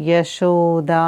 Yashoda